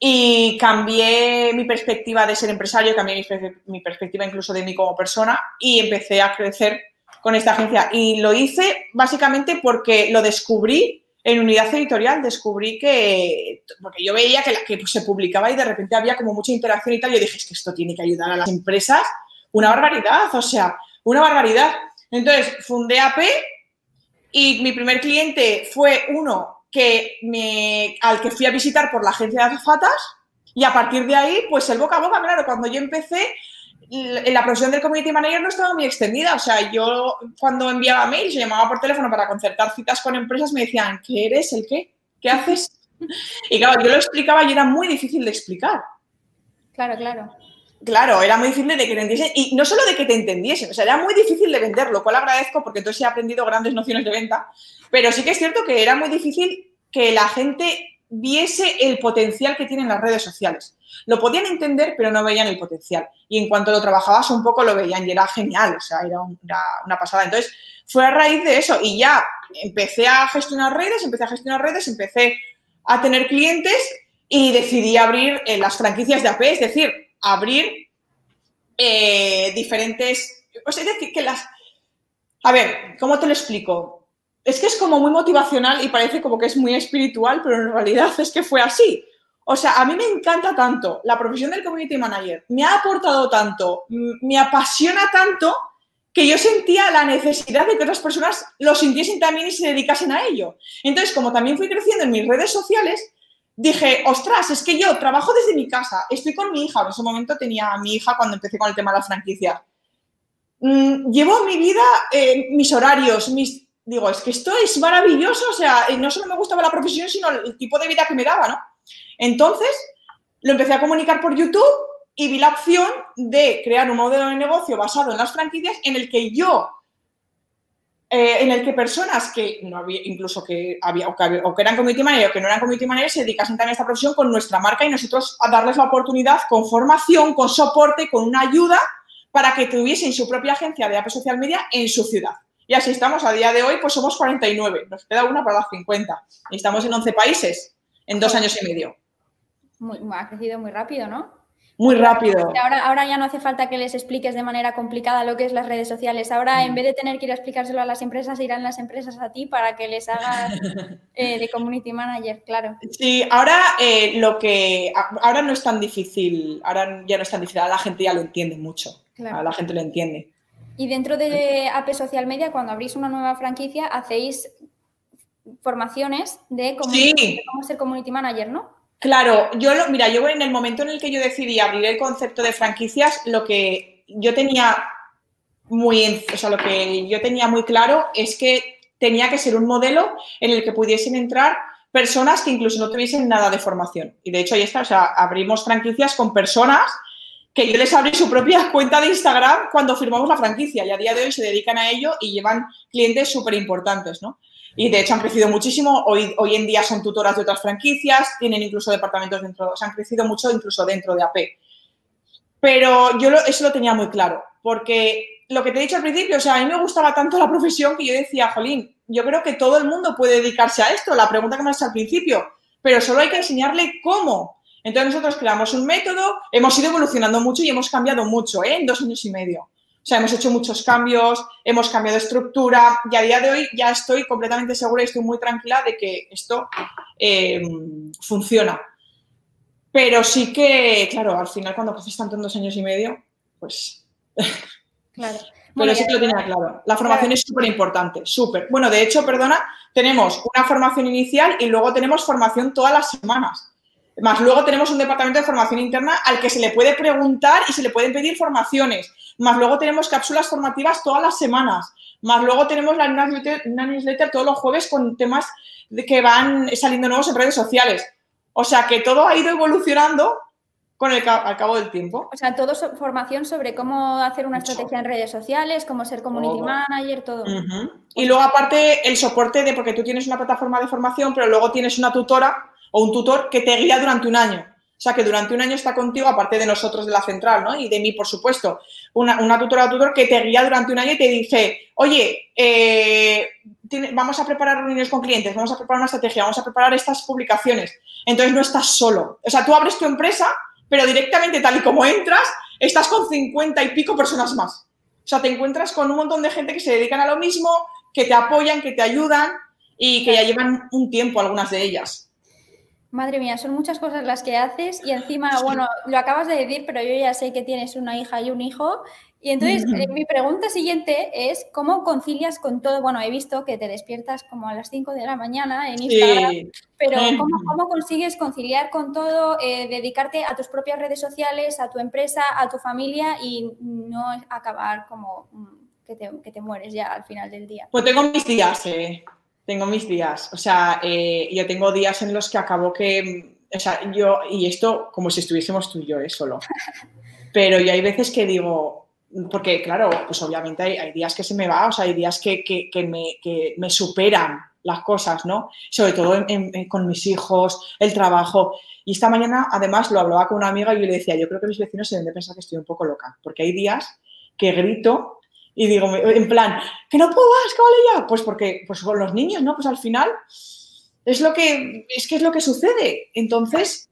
S2: y cambié mi perspectiva de ser empresario, cambié mi, perspectiva incluso de mí como persona y empecé a crecer con esta agencia. Y lo hice básicamente porque lo descubrí en unidad editorial, descubrí que, porque yo veía que, la, que se publicaba y de repente había como mucha interacción y tal, yo dije, es que esto tiene que ayudar a las empresas, una barbaridad, o sea, una barbaridad. Entonces, fundé AP y mi primer cliente fue uno que me, al que fui a visitar por la agencia de azafatas y a partir de ahí, pues el boca a boca, claro, cuando yo empecé, la profesión del community manager no estaba muy extendida. O sea, yo cuando enviaba mails, llamaba por teléfono para concertar citas con empresas, me decían, ¿qué eres? ¿El qué? ¿Qué haces? Y claro, yo lo explicaba y era muy difícil de explicar.
S1: Claro, claro.
S2: Claro, era muy difícil de que te entendiesen. Y no solo de que te entendiesen, o sea, era muy difícil de vender, lo cual agradezco porque entonces he aprendido grandes nociones de venta. Pero sí que es cierto que era muy difícil que la gente viese el potencial que tienen las redes sociales. Lo podían entender, pero no veían el potencial. Y en cuanto lo trabajabas un poco, lo veían y era genial, o sea, era una, pasada. Entonces, fue a raíz de eso y ya empecé a gestionar redes, empecé a gestionar redes, empecé a tener clientes y decidí abrir eh, las franquicias de AP, es decir, abrir eh, diferentes... es decir, que las... A ver, ¿cómo te lo explico? Es que es como muy motivacional y parece como que es muy espiritual, pero en realidad es que fue así. O sea, a mí me encanta tanto la profesión del community manager, me ha aportado tanto, me apasiona tanto que yo sentía la necesidad de que otras personas lo sintiesen también y se dedicasen a ello. Entonces, como también fui creciendo en mis redes sociales, dije, ostras, es que yo trabajo desde mi casa, estoy con mi hija, en ese momento tenía a mi hija cuando empecé con el tema de la franquicia. Mm, llevo mi vida, eh, mis horarios, mis digo, es que esto es maravilloso, o sea, no solo me gustaba la profesión, sino el tipo de vida que me daba, ¿no? Entonces, lo empecé a comunicar por YouTube y vi la opción de crear un modelo de negocio basado en las franquicias en el que yo, eh, en el que personas que no había, incluso que había, o que, eran community manager o que no eran community manager, se dedicasen también a esta profesión con nuestra marca y nosotros a darles la oportunidad con formación, con soporte, con una ayuda para que tuviesen su propia agencia de app social media en su ciudad. Y así estamos a día de hoy, pues somos 49, nos queda una para las 50. Y estamos en 11 países en dos años y medio.
S1: ha crecido muy rápido, ¿no?
S2: Muy rápido.
S1: Ahora, ahora ya no hace falta que les expliques de manera complicada lo que es las redes sociales. Ahora, en vez de tener que ir a explicárselo a las empresas, irán las empresas a ti para que les hagas eh, de community manager, claro.
S2: Sí, ahora eh, lo que ahora no es tan difícil, ahora ya no es tan difícil, la gente ya lo entiende mucho. Claro. la gente lo entiende.
S1: Y dentro de AP Social Media, cuando abrís una nueva franquicia, hacéis formaciones de cómo, ser community manager, ¿no?
S2: Claro, yo lo, mira, yo en el momento en el que yo decidí abrir el concepto de franquicias, lo que yo tenía muy, o sea, lo que yo tenía muy claro es que tenía que ser un modelo en el que pudiesen entrar personas que incluso no tuviesen nada de formación. Y de hecho ahí está, o sea, abrimos franquicias con personas que yo les abrí su propia cuenta de Instagram cuando firmamos la franquicia y a día de hoy se dedican a ello y llevan clientes súper importantes, ¿no? Y de hecho han crecido muchísimo, hoy, hoy en día son tutoras de otras franquicias, tienen incluso departamentos dentro, se han crecido mucho incluso dentro de AP. Pero yo eso lo tenía muy claro, porque lo que te he dicho al principio, o sea, a mí me gustaba tanto la profesión que yo decía, jolín, yo creo que todo el mundo puede dedicarse a esto. La pregunta que me has hecho al principio, pero solo hay que enseñarle cómo. Entonces nosotros creamos un método, hemos ido evolucionando mucho y hemos cambiado mucho ¿eh? en dos años y medio. O sea, hemos hecho muchos cambios, hemos cambiado estructura y a día de hoy ya estoy completamente segura y estoy muy tranquila de que esto eh, funciona. Pero sí que, claro, al final cuando haces tanto en dos años y medio, pues... Claro. Pero sí que lo tenía claro. La formación es súper importante, súper. Bueno, de hecho, perdona, tenemos una formación inicial y luego tenemos formación todas las semanas. Más luego tenemos un departamento de formación interna al que se le puede preguntar y se le pueden pedir formaciones. Más luego tenemos cápsulas formativas todas las semanas. Más luego tenemos la una newsletter todos los jueves con temas que van saliendo nuevos en redes sociales. O sea que todo ha ido evolucionando con el, al cabo del tiempo.
S1: O sea, todo formación sobre cómo hacer una estrategia en redes sociales, cómo ser community manager, todo.
S2: Y luego aparte el soporte de, porque tú tienes una plataforma de formación, pero luego tienes una tutora o un tutor que te guía durante un año. O sea, que durante un año está contigo, aparte de nosotros de la central, ¿no? Y de mí, por supuesto, una, tutora o tutor que te guía durante un año y te dice, oye, eh, vamos a preparar reuniones con clientes, vamos a preparar una estrategia, vamos a preparar estas publicaciones. Entonces no estás solo. O sea, tú abres tu empresa pero directamente tal y como entras, estás con 50 y pico personas más. O sea, te encuentras con un montón de gente que se dedican a lo mismo, que te apoyan, que te ayudan y que ya llevan un tiempo algunas de ellas.
S1: Madre mía, son muchas cosas las que haces y encima, bueno, lo acabas de decir, pero yo ya sé que tienes una hija y un hijo y entonces, eh, mi pregunta siguiente es, ¿cómo concilias con todo? Bueno, he visto que te despiertas como a las 5 de la mañana en Instagram, pero ¿cómo, consigues conciliar con todo, eh, dedicarte a tus propias redes sociales, a tu empresa, a tu familia y no acabar como mm, que te, que te mueres ya al final del día?
S2: Pues tengo mis días, eh. Tengo mis días. O sea, yo tengo días en los que acabo que, o sea, yo, y esto como si estuviésemos tú y yo, solo. Pero yo hay veces que digo, porque claro, pues obviamente hay, días que se me va, o sea, hay días que, me, superan las cosas, ¿no? Sobre todo con mis hijos, el trabajo. Y esta mañana, además, lo hablaba con una amiga y yo le decía, yo creo que mis vecinos se deben de pensar que estoy un poco loca, porque hay días que grito y digo, en plan, que no puedo más, vale ya. Pues porque, pues con los niños, ¿no? Pues al final es lo que, es que es lo que sucede. Entonces,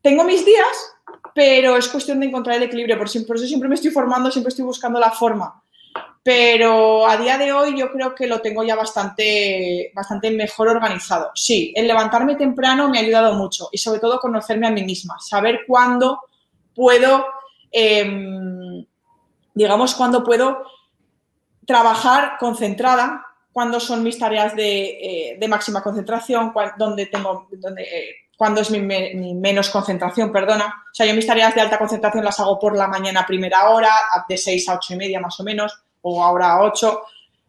S2: tengo mis días pero es cuestión de encontrar el equilibrio. Por, eso siempre me estoy formando, siempre estoy buscando la forma. Pero a día de hoy yo creo que lo tengo ya bastante, bastante mejor organizado. Sí, el levantarme temprano me ha ayudado mucho y sobre todo conocerme a mí misma, saber cuándo puedo, em, digamos, cuándo puedo trabajar concentrada, cuándo son mis tareas de, eh, máxima concentración, donde tengo, donde, eh, cuando es mi, menos concentración, perdona. O sea, yo mis tareas de alta concentración las hago por la mañana a primera hora, de 6 a 8 y media más o menos, o ahora a 8.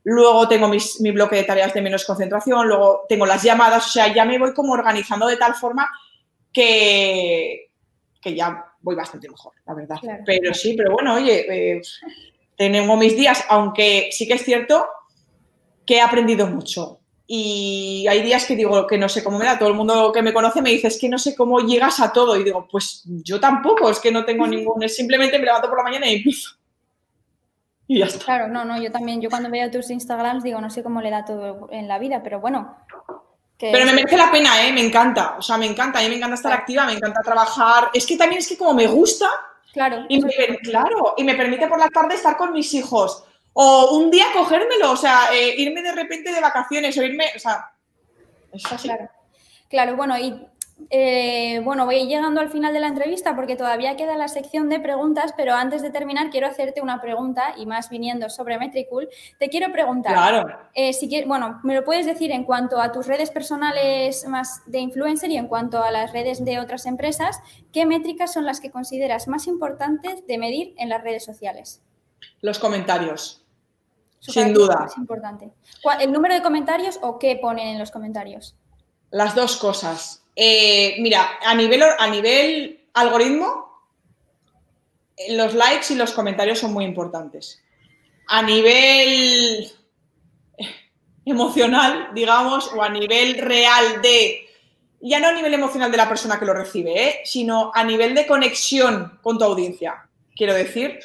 S2: Luego tengo mi bloque de tareas de menos concentración, luego tengo las llamadas, o sea, ya me voy como organizando de tal forma que, que ya voy bastante mejor, la verdad. Pero sí, pero bueno, oye, eh, tengo mis días, aunque sí que es cierto que he aprendido mucho y hay días que digo que no sé cómo me da. Todo el mundo que me conoce me dice, es que no sé cómo llegas a todo. Y digo, pues yo tampoco, es que no tengo ningún, es simplemente me levanto por la mañana y empiezo. Y ya está.
S1: Claro, no, no, yo también, yo cuando veo tus Instagrams digo, no sé cómo le da todo en la vida, pero bueno.
S2: Pero me merece la pena, ¿eh? Me encanta, o sea, me encanta, a mí me encanta estar activa, me encanta trabajar. Es que también es que como me gusta,
S1: Claro.
S2: Y me, claro, y me permite por la tarde estar con mis hijos. O un día cogérmelo, o sea, eh, irme de repente de vacaciones o irme, o sea, es así.
S1: Claro, claro bueno, y eh, bueno, voy llegando al final de la entrevista porque todavía queda la sección de preguntas, pero antes de terminar quiero hacerte una pregunta y más viniendo sobre Metricool. Te quiero preguntar,
S2: claro.
S1: Eh, si bueno, me lo puedes decir en cuanto a tus redes personales más de influencer y en cuanto a las redes de otras empresas, ¿qué métricas son las que consideras más importantes de medir en las redes sociales?
S2: Los comentarios. Sin duda.
S1: Es importante. ¿El número de comentarios o qué ponen en los comentarios?
S2: Las dos cosas. Eh, mira, a nivel, a nivel algoritmo, los likes y los comentarios son muy importantes. A nivel emocional, digamos, o a nivel real de, ya no a nivel emocional de la persona que lo recibe, ¿eh? sino a nivel de conexión con tu audiencia. Quiero decir,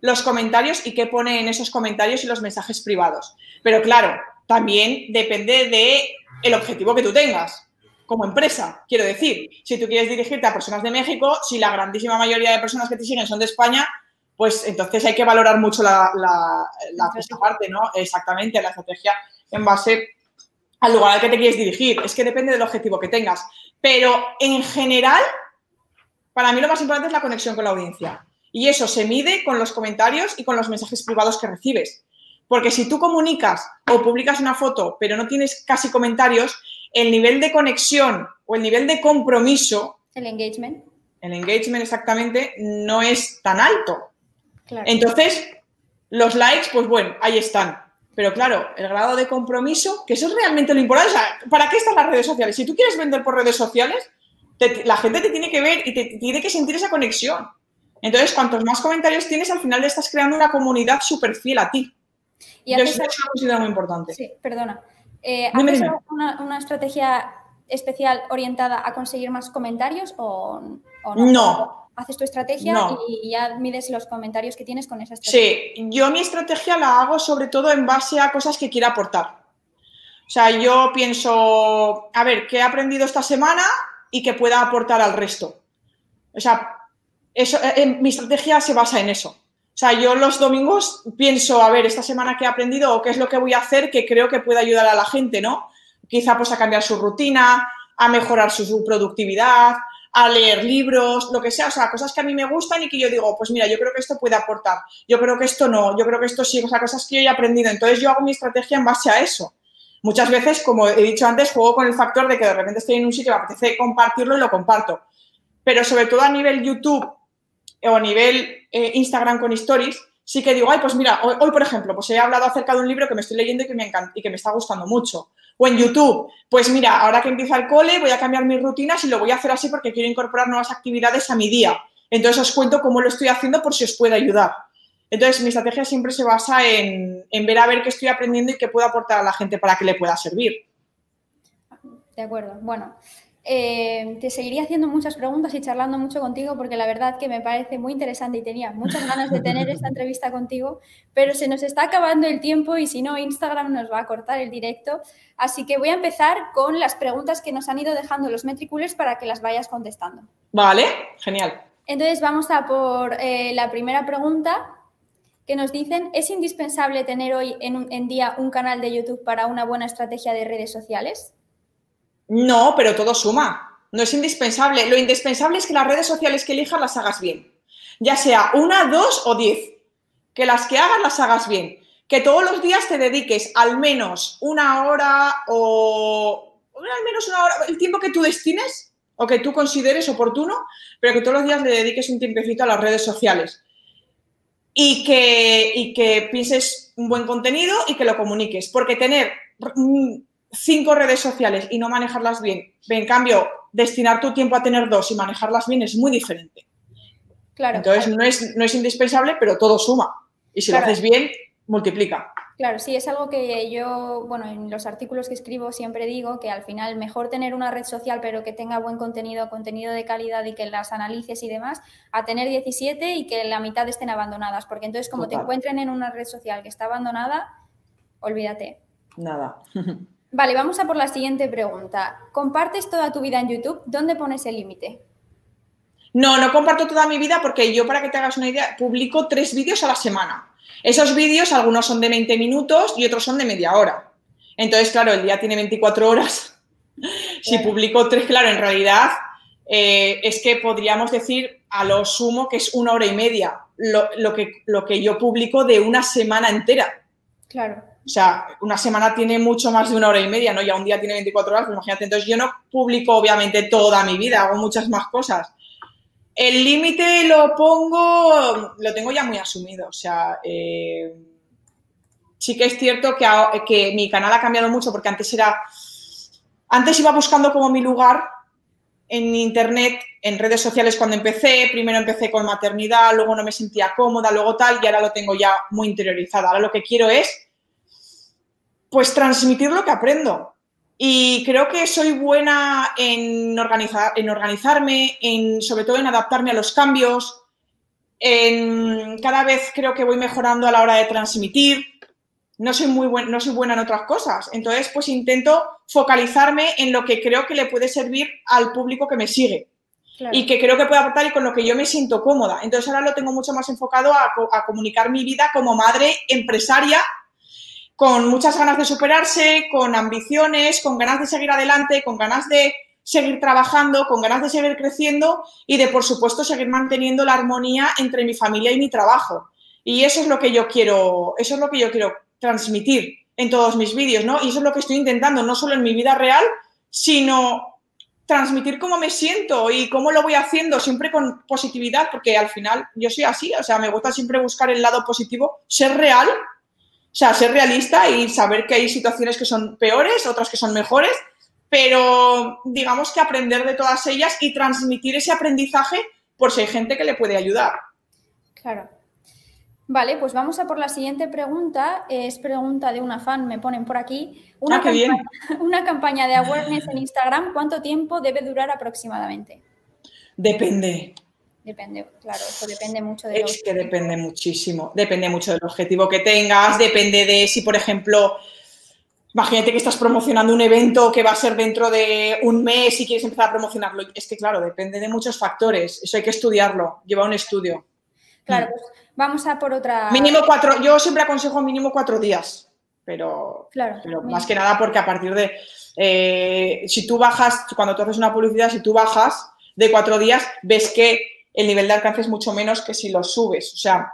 S2: los comentarios y qué pone en esos comentarios y los mensajes privados. Pero claro, también depende de el objetivo que tú tengas. Como empresa, quiero decir. Si tú quieres dirigirte a personas de México, si la grandísima mayoría de personas que te siguen son de España, pues entonces hay que valorar mucho la, la, parte, ¿no? Exactamente, la estrategia en base al lugar al que te quieres dirigir. Es que depende del objetivo que tengas. Pero en general, para mí lo más importante es la conexión con la audiencia. Y eso se mide con los comentarios y con los mensajes privados que recibes. Porque si tú comunicas o publicas una foto, pero no tienes casi comentarios, el nivel de conexión o el nivel de compromiso.
S1: El engagement.
S2: El engagement exactamente no es tan alto. Entonces, los likes, pues bueno, ahí están. Pero claro, el grado de compromiso, que eso es realmente lo importante. O sea, ¿para qué están las redes sociales? Si tú quieres vender por redes sociales, la gente te tiene que ver y te tiene que sentir esa conexión. Entonces, cuantos más comentarios tienes, al final estás creando una comunidad súper fiel a ti. Y eso es una cosa muy importante.
S1: Sí, perdona. Eh, ¿Haces una, estrategia especial orientada a conseguir más comentarios o, no?
S2: No.
S1: Haces tu estrategia y, ya mides los comentarios que tienes con esa estrategia.
S2: Sí, yo mi estrategia la hago sobre todo en base a cosas que quiera aportar. O sea, yo pienso, a ver, ¿qué he aprendido esta semana y que pueda aportar al resto? O sea, eso, eh, mi estrategia se basa en eso. O sea, yo los domingos pienso, a ver, esta semana que he aprendido o qué es lo que voy a hacer que creo que puede ayudar a la gente, ¿no? Quizá pues a cambiar su rutina, a mejorar su, productividad, a leer libros, lo que sea, o sea, cosas que a mí me gustan y que yo digo, pues mira, yo creo que esto puede aportar, yo creo que esto no, yo creo que esto sí, o sea, cosas que yo he aprendido. Entonces yo hago mi estrategia en base a eso. Muchas veces, como he dicho antes, juego con el factor de que de repente estoy en un sitio, me apetece compartirlo y lo comparto. Pero sobre todo a nivel YouTube o a nivel eh, Instagram con stories, sí que digo, ay, pues mira, hoy, por ejemplo, pues he hablado acerca de un libro que me estoy leyendo y que me encanta y que me está gustando mucho. O en YouTube, pues mira, ahora que empieza el cole voy a cambiar mis rutinas y lo voy a hacer así porque quiero incorporar nuevas actividades a mi día. Entonces os cuento cómo lo estoy haciendo por si os puede ayudar. Entonces mi estrategia siempre se basa en, en ver a ver qué estoy aprendiendo y qué puedo aportar a la gente para que le pueda servir.
S1: De acuerdo. Bueno, eh, te seguiría haciendo muchas preguntas y charlando mucho contigo porque la verdad que me parece muy interesante y tenía muchas ganas de tener esta entrevista contigo, pero se nos está acabando el tiempo y si no, Instagram nos va a cortar el directo. Así que voy a empezar con las preguntas que nos han ido dejando los metriculers para que las vayas contestando.
S2: Vale, genial.
S1: Entonces vamos a por eh, la primera pregunta que nos dicen, ¿es indispensable tener hoy en, en día un canal de YouTube para una buena estrategia de redes sociales?
S2: No, pero todo suma. No es indispensable. Lo indispensable es que las redes sociales que elijas las hagas bien. Ya sea una, dos o diez. Que las que hagas las hagas bien. Que todos los días te dediques al menos una hora o al menos una hora, el tiempo que tú destines o que tú consideres oportuno, pero que todos los días le dediques un tiempecito a las redes sociales. Y que, y que pienses un buen contenido y que lo comuniques. Porque tener cinco redes sociales y no manejarlas bien, en cambio, destinar tu tiempo a tener dos y manejarlas bien es muy diferente. Claro. Entonces, No, es, no es indispensable, pero todo suma. Y si lo haces bien, multiplica.
S1: Claro, sí, es algo que yo, bueno, en los artículos que escribo siempre digo que al final mejor tener una red social pero que tenga buen contenido, contenido de calidad y que las analices y demás, a tener 17 y que la mitad estén abandonadas, porque entonces como te encuentren en una red social que está abandonada, olvídate.
S2: Nada.
S1: Vale, vamos a por la siguiente pregunta. ¿Compartes toda tu vida en YouTube? ¿Dónde pones el límite?
S2: No, no comparto toda mi vida porque yo, para que te hagas una idea, publico tres vídeos a la semana. Esos vídeos, algunos son de 20 minutos y otros son de media hora. Entonces, claro, el día tiene 24 horas. si publico tres, claro, en realidad eh, es que podríamos decir a lo sumo que es una hora y media lo, que, lo que yo publico de una semana entera.
S1: Claro.
S2: O sea, una semana tiene mucho más de una hora y media, ¿no? Ya un día tiene 24 horas, pues imagínate. Entonces yo no publico obviamente toda mi vida, hago muchas más cosas. El límite lo pongo, lo tengo ya muy asumido. O sea, eh, sí que es cierto que, que mi canal ha cambiado mucho porque antes era, antes iba buscando como mi lugar en internet, en redes sociales cuando empecé. Primero empecé con maternidad, luego no me sentía cómoda, luego tal, y ahora lo tengo ya muy interiorizado. Ahora lo que quiero es pues transmitir lo que aprendo. Y creo que soy buena en, organizar, en organizarme, en, sobre todo en adaptarme a los cambios. En, cada vez creo que voy mejorando a la hora de transmitir. no soy muy buen, no soy buena en otras cosas. Entonces, pues intento focalizarme en lo que creo que le puede servir al público que me sigue. Y que creo que puede aportar y con lo que yo me siento cómoda. Entonces ahora lo tengo mucho más enfocado a, a comunicar mi vida como madre empresaria con muchas ganas de superarse, con ambiciones, con ganas de seguir adelante, con ganas de seguir trabajando, con ganas de seguir creciendo y de, por supuesto, seguir manteniendo la armonía entre mi familia y mi trabajo. Y eso es lo que yo quiero, eso es lo que yo quiero transmitir en todos mis vídeos, ¿no? Y eso es lo que estoy intentando, no solo en mi vida real, sino transmitir cómo me siento y cómo lo voy haciendo, siempre con positividad, porque al final yo soy así, o sea, me gusta siempre buscar el lado positivo, ser real o sea, ser realista y saber que hay situaciones que son peores, otras que son mejores, pero digamos que aprender de todas ellas y transmitir ese aprendizaje por si hay gente que le puede ayudar.
S1: Claro. Vale, pues vamos a por la siguiente pregunta. Es pregunta de una fan, me ponen por aquí. Una,
S2: ah, bien.
S1: una campaña de awareness en Instagram, ¿cuánto tiempo debe durar aproximadamente?
S2: Depende.
S1: Depende, claro, eso depende mucho de...
S2: Es que depende muchísimo, depende mucho del objetivo que tengas, depende de si, por ejemplo, imagínate que estás promocionando un evento que va a ser dentro de un mes y quieres empezar a promocionarlo. Es que, claro, depende de muchos factores, eso hay que estudiarlo, lleva un estudio.
S1: Claro, pues vamos a por otra...
S2: Mínimo cuatro, yo siempre aconsejo mínimo cuatro días, pero,
S1: claro,
S2: pero más que nada porque a partir de... Eh, si tú bajas, cuando tú haces una publicidad, si tú bajas de cuatro días, ves que el nivel de alcance es mucho menos que si lo subes. O sea,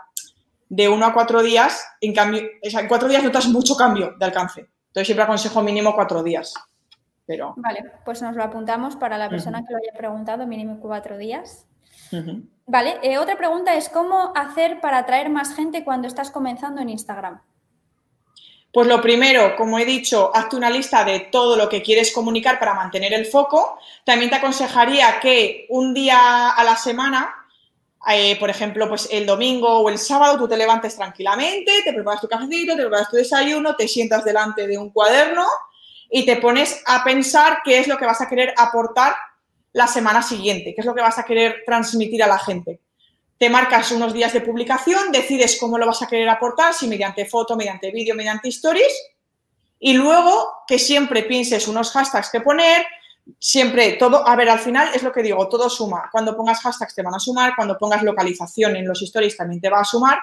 S2: de uno a cuatro días, en cambio, en cuatro días notas mucho cambio de alcance. Entonces siempre aconsejo mínimo cuatro días. Pero...
S1: Vale, pues nos lo apuntamos para la persona que lo haya preguntado, mínimo cuatro días. Vale, eh, otra pregunta es cómo hacer para atraer más gente cuando estás comenzando en Instagram.
S2: Pues lo primero, como he dicho, hazte una lista de todo lo que quieres comunicar para mantener el foco. También te aconsejaría que un día a la semana, eh, por ejemplo, pues el domingo o el sábado, tú te levantes tranquilamente, te preparas tu cafecito, te preparas tu desayuno, te sientas delante de un cuaderno y te pones a pensar qué es lo que vas a querer aportar la semana siguiente, qué es lo que vas a querer transmitir a la gente te marcas unos días de publicación, decides cómo lo vas a querer aportar, si mediante foto, mediante vídeo, mediante stories, y luego que siempre pienses unos hashtags que poner, siempre todo, a ver, al final es lo que digo, todo suma. Cuando pongas hashtags te van a sumar, cuando pongas localización en los stories también te va a sumar.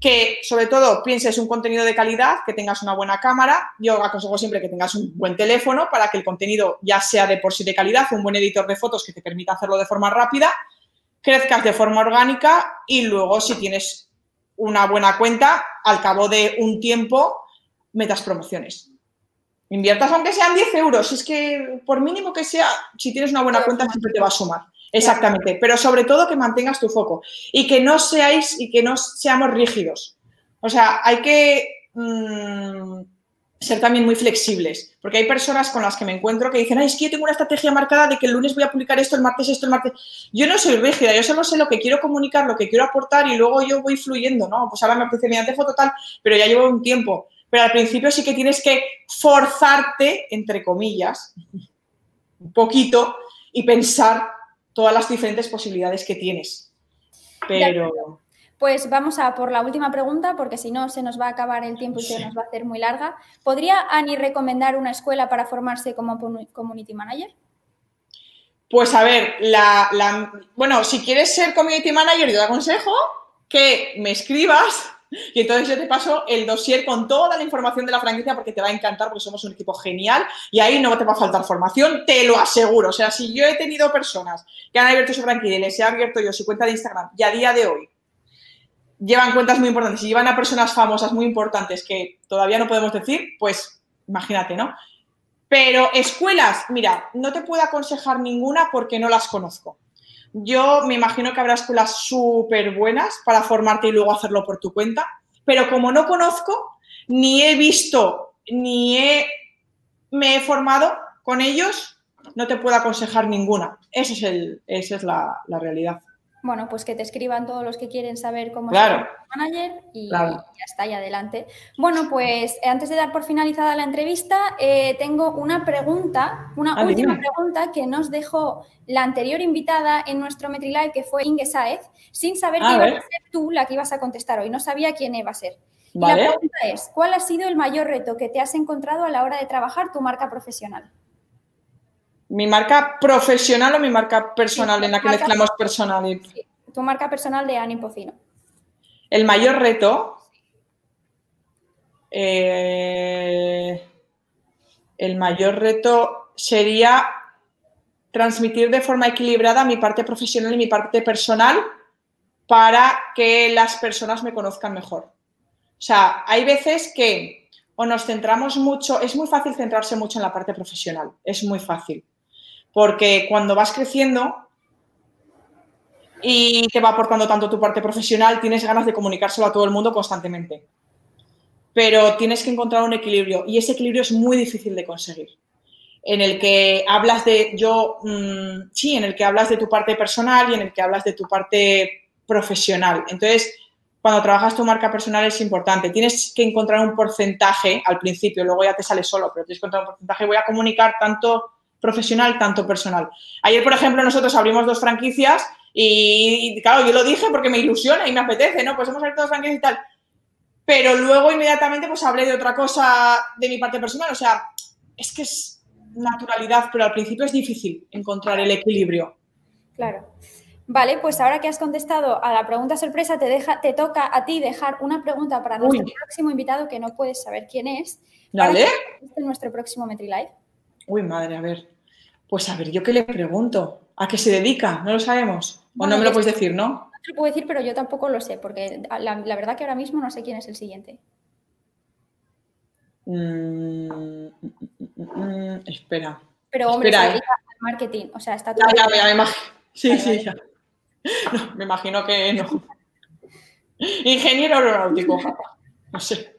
S2: Que sobre todo pienses un contenido de calidad, que tengas una buena cámara. Yo aconsejo siempre que tengas un buen teléfono para que el contenido ya sea de por sí de calidad, un buen editor de fotos que te permita hacerlo de forma rápida crezcas de forma orgánica y luego si tienes una buena cuenta, al cabo de un tiempo metas promociones. Inviertas aunque sean 10 euros, es que por mínimo que sea, si tienes una buena cuenta siempre te va a sumar. Exactamente, pero sobre todo que mantengas tu foco y que no seáis y que no seamos rígidos. O sea, hay que mm, ser también muy flexibles, porque hay personas con las que me encuentro que dicen, Ay, es que yo tengo una estrategia marcada de que el lunes voy a publicar esto, el martes esto, el martes. Yo no soy rígida, yo solo sé lo que quiero comunicar, lo que quiero aportar y luego yo voy fluyendo, ¿no? Pues ahora me apetece mediante foto tal, pero ya llevo un tiempo. Pero al principio sí que tienes que forzarte, entre comillas, un poquito y pensar todas las diferentes posibilidades que tienes. Pero...
S1: Pues vamos a por la última pregunta, porque si no se nos va a acabar el tiempo y se nos va a hacer muy larga. ¿Podría Ani recomendar una escuela para formarse como community manager?
S2: Pues a ver, la, bueno, si quieres ser community manager, yo te aconsejo que me escribas y entonces yo te paso el dossier con toda la información de la franquicia porque te va a encantar porque somos un equipo genial y ahí no te va a faltar formación, te lo aseguro. O sea, si yo he tenido personas que han abierto su franquicia y les he abierto yo su cuenta de Instagram y a día de hoy llevan cuentas muy importantes y llevan a personas famosas muy importantes que todavía no podemos decir, pues imagínate, ¿no? Pero escuelas, mira, no te puedo aconsejar ninguna porque no las conozco. Yo me imagino que habrá escuelas súper buenas para formarte y luego hacerlo por tu cuenta, pero como no conozco, ni he visto, ni he, me he formado con ellos, no te puedo aconsejar ninguna. Ese es el, esa es la realidad.
S1: Bueno, pues que te escriban todos los que quieren saber cómo
S2: claro.
S1: manager y, ya está, y adelante. Bueno, pues eh, antes de dar por finalizada la entrevista, eh, tengo una pregunta, una ah, última pregunta que nos dejó la anterior invitada en nuestro MetriLive, que fue Inge Saez, sin saber que iba a ser tú la que ibas a contestar hoy, no sabía quién iba a ser. la pregunta es, ¿cuál ha sido el mayor reto que te has encontrado a la hora de trabajar tu marca profesional?
S2: ¿Mi marca profesional o mi marca personal en la que mezclamos personal? Y...
S1: tu marca personal de Ani Pocino.
S2: El mayor reto. Eh, el mayor reto sería transmitir de forma equilibrada mi parte profesional y mi parte personal para que las personas me conozcan mejor. O sea, hay veces que o nos centramos mucho, es muy fácil centrarse mucho en la parte profesional, es muy fácil, porque cuando vas creciendo y te va aportando tanto tu parte profesional, tienes ganas de comunicárselo a todo el mundo constantemente. Pero tienes que encontrar un equilibrio y ese equilibrio es muy difícil de conseguir. En el que hablas de, yo, mm, sí, en el que hablas de tu parte personal y en el que hablas de tu parte profesional. Entonces, cuando trabajas tu marca personal es importante. Tienes que encontrar un porcentaje al principio, luego ya te sale solo, pero tienes que encontrar un porcentaje. Voy a comunicar tanto profesional, tanto personal. Ayer, por ejemplo, nosotros abrimos dos franquicias y, claro, yo lo dije porque me ilusiona y me apetece, ¿no? Pues hemos abierto dos franquicias y tal. Pero luego inmediatamente pues hablé de otra cosa de mi parte personal. O sea, es que es naturalidad, pero al principio es difícil encontrar el equilibrio.
S1: Claro. Vale, pues ahora que has contestado a la pregunta sorpresa, te, deja, te toca a ti dejar una pregunta para nuestro próximo invitado que no puedes saber quién es.
S2: ¿Vale?
S1: Este es nuestro próximo MetriLife.
S2: Uy, madre, a ver. Pues a ver, ¿yo qué le pregunto? ¿A qué se dedica? No lo sabemos. O no me lo puedes decir, ¿no?
S1: No te lo puedo decir, pero yo tampoco lo sé, porque la, verdad que ahora mismo no sé quién es el siguiente.
S2: Mm, mm, mm, espera.
S1: Pero hombre, se dedica eh. al marketing, o sea, está todo.
S2: Ya, ya, me imagino. Sí, sí, ya. No, me imagino que no. Ingeniero aeronáutico, No sé.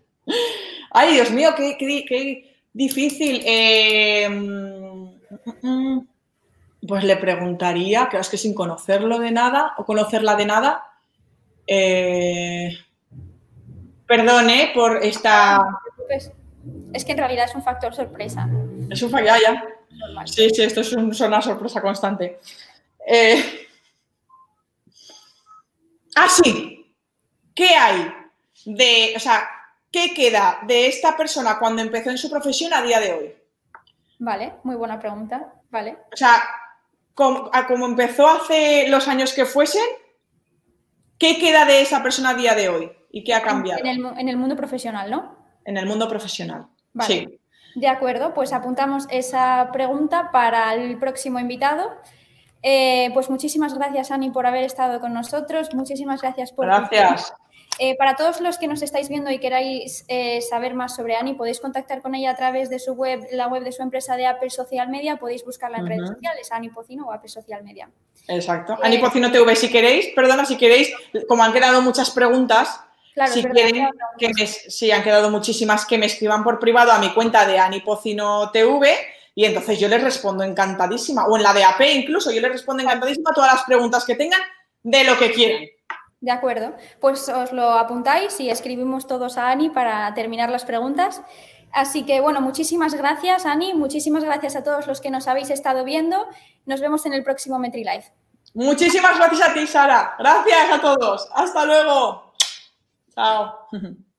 S2: Ay, Dios mío, qué, difícil. Eh, pues le preguntaría, creo que sin conocerlo de nada o conocerla de nada. Eh, perdone por esta.
S1: Es que en realidad es un factor sorpresa.
S2: Es un factor, ya, ya. Sí, sí, esto es, una sorpresa constante. Eh, Ah, sí. ¿Qué hay de, o sea, qué queda de esta persona cuando empezó en su profesión a día de hoy?
S1: Vale, muy buena pregunta. Vale.
S2: O sea, como, empezó hace los años que fuesen, ¿qué queda de esa persona a día de hoy? ¿Y qué ha cambiado?
S1: En el, mundo profesional, ¿no?
S2: En el mundo profesional. Vale. Sí.
S1: De acuerdo, pues apuntamos esa pregunta para el próximo invitado. Eh, pues muchísimas gracias, Ani, por haber estado con nosotros. Muchísimas gracias por.
S2: Gracias.
S1: Eh, para todos los que nos estáis viendo y queráis eh, saber más sobre Ani, podéis contactar con ella a través de su web, la web de su empresa de Apple Social Media. Podéis buscarla en redes sociales, Ani Pocino o Apple Social Media.
S2: Exacto. Ani Pocino TV, si queréis, perdona, si queréis, como han quedado muchas preguntas, si quieren que me, si han quedado muchísimas, que me escriban por privado a mi cuenta de Ani Pocino TV y entonces yo les respondo encantadísima, o en la de AP incluso, yo les respondo encantadísima a todas las preguntas que tengan de lo que quieran.
S1: De acuerdo, pues os lo apuntáis y escribimos todos a Ani para terminar las preguntas. Así que bueno, muchísimas gracias Ani, muchísimas gracias a todos los que nos habéis estado viendo. Nos vemos en el próximo MetriLife.
S2: Muchísimas gracias a ti, Sara. Gracias a todos. Hasta luego. Chao.